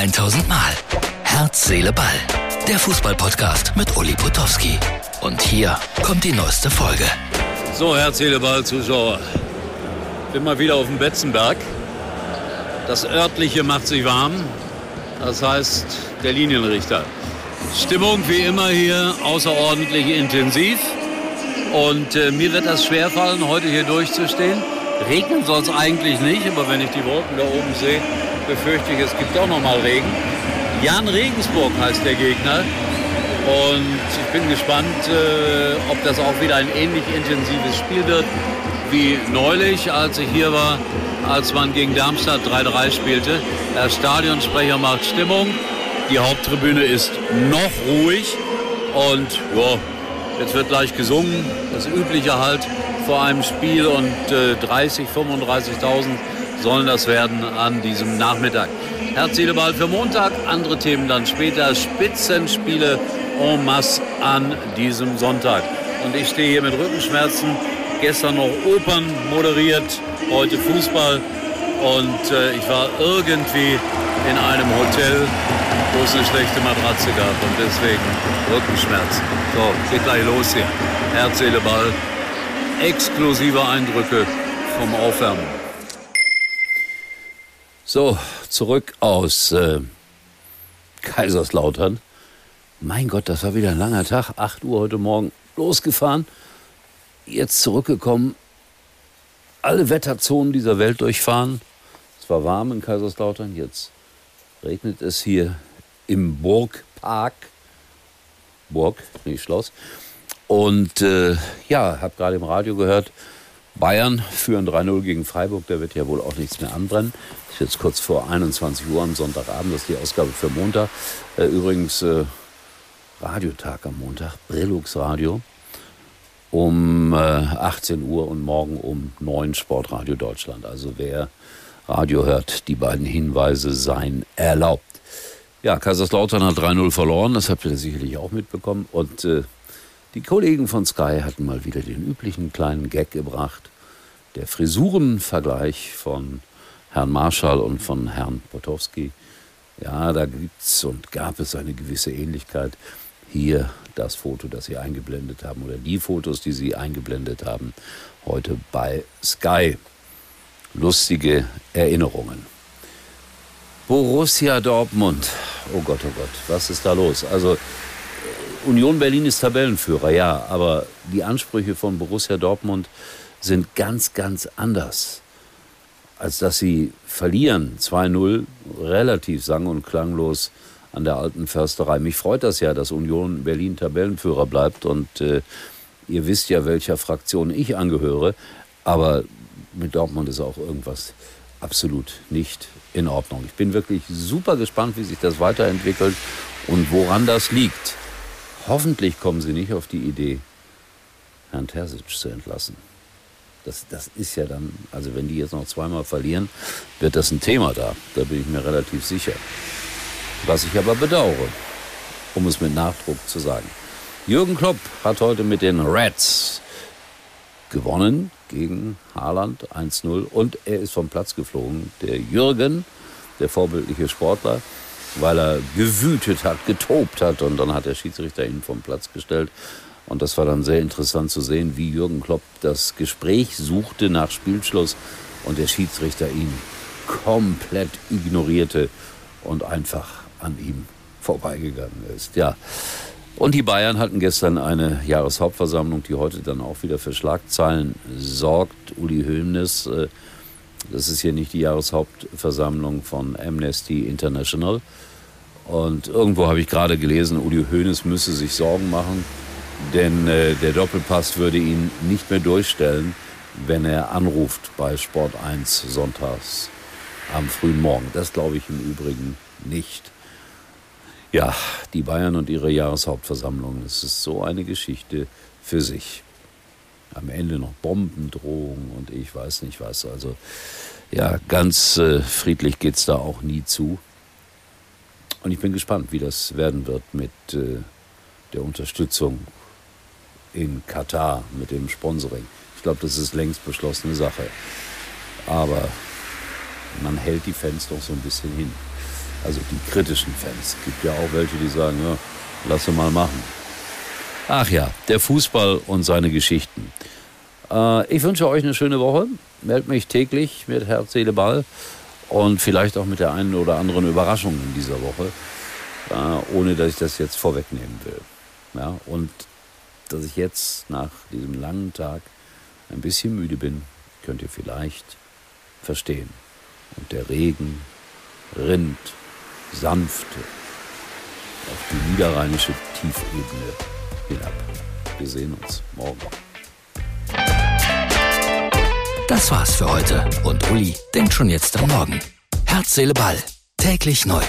1000 Mal. Herz, Seele, Ball. Der Fußballpodcast mit Uli Potowski. Und hier kommt die neueste Folge. So, Herz, Seele, Ball, Zuschauer. Bin mal wieder auf dem Betzenberg. Das örtliche macht sich warm. Das heißt, der Linienrichter. Stimmung wie immer hier außerordentlich intensiv. Und äh, mir wird das schwerfallen, heute hier durchzustehen. Regnen soll es eigentlich nicht, aber wenn ich die Wolken da oben sehe, befürchte ich, es gibt auch noch mal Regen. Jan Regensburg heißt der Gegner. Und ich bin gespannt, äh, ob das auch wieder ein ähnlich intensives Spiel wird wie neulich, als ich hier war, als man gegen Darmstadt 3-3 spielte. Der Stadionsprecher macht Stimmung. Die Haupttribüne ist noch ruhig. Und ja, jetzt wird gleich gesungen. Das Übliche halt vor einem Spiel. Und äh, 30, 35.000 sollen das werden an diesem Nachmittag. Herzliebeball für Montag, andere Themen dann später. Spitzenspiele en masse an diesem Sonntag. Und ich stehe hier mit Rückenschmerzen. Gestern noch Opern moderiert, heute Fußball. Und äh, ich war irgendwie in einem Hotel, wo es eine schlechte Matratze gab. Und deswegen Rückenschmerzen. So, geht gleich los hier. Herz, Ball. Exklusive Eindrücke vom Aufwärmen. So, zurück aus äh, Kaiserslautern. Mein Gott, das war wieder ein langer Tag. 8 Uhr heute Morgen losgefahren. Jetzt zurückgekommen. Alle Wetterzonen dieser Welt durchfahren. Es war warm in Kaiserslautern. Jetzt regnet es hier im Burgpark. Burg, nicht Schloss. Und äh, ja, habe gerade im Radio gehört, Bayern führen 3-0 gegen Freiburg. Da wird ja wohl auch nichts mehr anbrennen. Es ist jetzt kurz vor 21 Uhr am Sonntagabend. Das ist die Ausgabe für Montag. Äh, übrigens äh, Radiotag am Montag, Brillux Radio. Um äh, 18 Uhr und morgen um 9 Sportradio Deutschland. Also wer Radio hört, die beiden Hinweise seien erlaubt. Ja, Kaiserslautern hat 3-0 verloren, das habt ihr sicherlich auch mitbekommen. Und äh, die Kollegen von Sky hatten mal wieder den üblichen kleinen Gag gebracht. Der Frisurenvergleich von Herrn Marschall und von Herrn Potowski. Ja, da gibt's und gab es eine gewisse Ähnlichkeit. Hier das Foto, das Sie eingeblendet haben, oder die Fotos, die Sie eingeblendet haben, heute bei Sky. Lustige Erinnerungen. Borussia Dortmund. Oh Gott, oh Gott, was ist da los? Also Union Berlin ist Tabellenführer, ja, aber die Ansprüche von Borussia Dortmund sind ganz, ganz anders. Als dass sie verlieren, 2-0, relativ sang- und klanglos an der alten Försterei. Mich freut das ja, dass Union Berlin Tabellenführer bleibt und äh, ihr wisst ja, welcher Fraktion ich angehöre, aber mit Dortmund ist auch irgendwas absolut nicht in Ordnung. Ich bin wirklich super gespannt, wie sich das weiterentwickelt und woran das liegt. Hoffentlich kommen sie nicht auf die Idee, Herrn Terzic zu entlassen. Das, das ist ja dann, also wenn die jetzt noch zweimal verlieren, wird das ein Thema da. Da bin ich mir relativ sicher. Was ich aber bedauere, um es mit Nachdruck zu sagen. Jürgen Klopp hat heute mit den Reds gewonnen gegen Haaland 1-0 und er ist vom Platz geflogen. Der Jürgen, der vorbildliche Sportler, weil er gewütet hat, getobt hat und dann hat der Schiedsrichter ihn vom Platz gestellt. Und das war dann sehr interessant zu sehen, wie Jürgen Klopp das Gespräch suchte nach Spielschluss und der Schiedsrichter ihn komplett ignorierte und einfach an ihm vorbeigegangen ist. Ja. Und die Bayern hatten gestern eine Jahreshauptversammlung, die heute dann auch wieder für Schlagzeilen sorgt. Uli Hoeneß, äh, das ist hier nicht die Jahreshauptversammlung von Amnesty International. Und irgendwo habe ich gerade gelesen, Uli Hoeneß müsse sich Sorgen machen, denn äh, der Doppelpass würde ihn nicht mehr durchstellen, wenn er anruft bei Sport 1 sonntags am frühen Morgen. Das glaube ich im Übrigen nicht. Ja, die Bayern und ihre Jahreshauptversammlung, das ist so eine Geschichte für sich. Am Ende noch Bombendrohungen und ich weiß nicht was. Also ja, ganz äh, friedlich geht es da auch nie zu. Und ich bin gespannt, wie das werden wird mit äh, der Unterstützung in Katar, mit dem Sponsoring. Ich glaube, das ist längst beschlossene Sache. Aber man hält die Fans doch so ein bisschen hin. Also die kritischen Fans. Es gibt ja auch welche, die sagen, ja, lass mal machen. Ach ja, der Fußball und seine Geschichten. Äh, ich wünsche euch eine schöne Woche. Meldet mich täglich mit Herz, Seele, Ball und vielleicht auch mit der einen oder anderen Überraschung in dieser Woche, äh, ohne dass ich das jetzt vorwegnehmen will. Ja, und dass ich jetzt nach diesem langen Tag ein bisschen müde bin, könnt ihr vielleicht verstehen. Und der Regen rinnt sanfte auf die niederrheinische Tiefebene hinab. Wir sehen uns morgen. Das war's für heute und Uli denkt schon jetzt am Morgen. Herz, Seele, Ball. Täglich neu.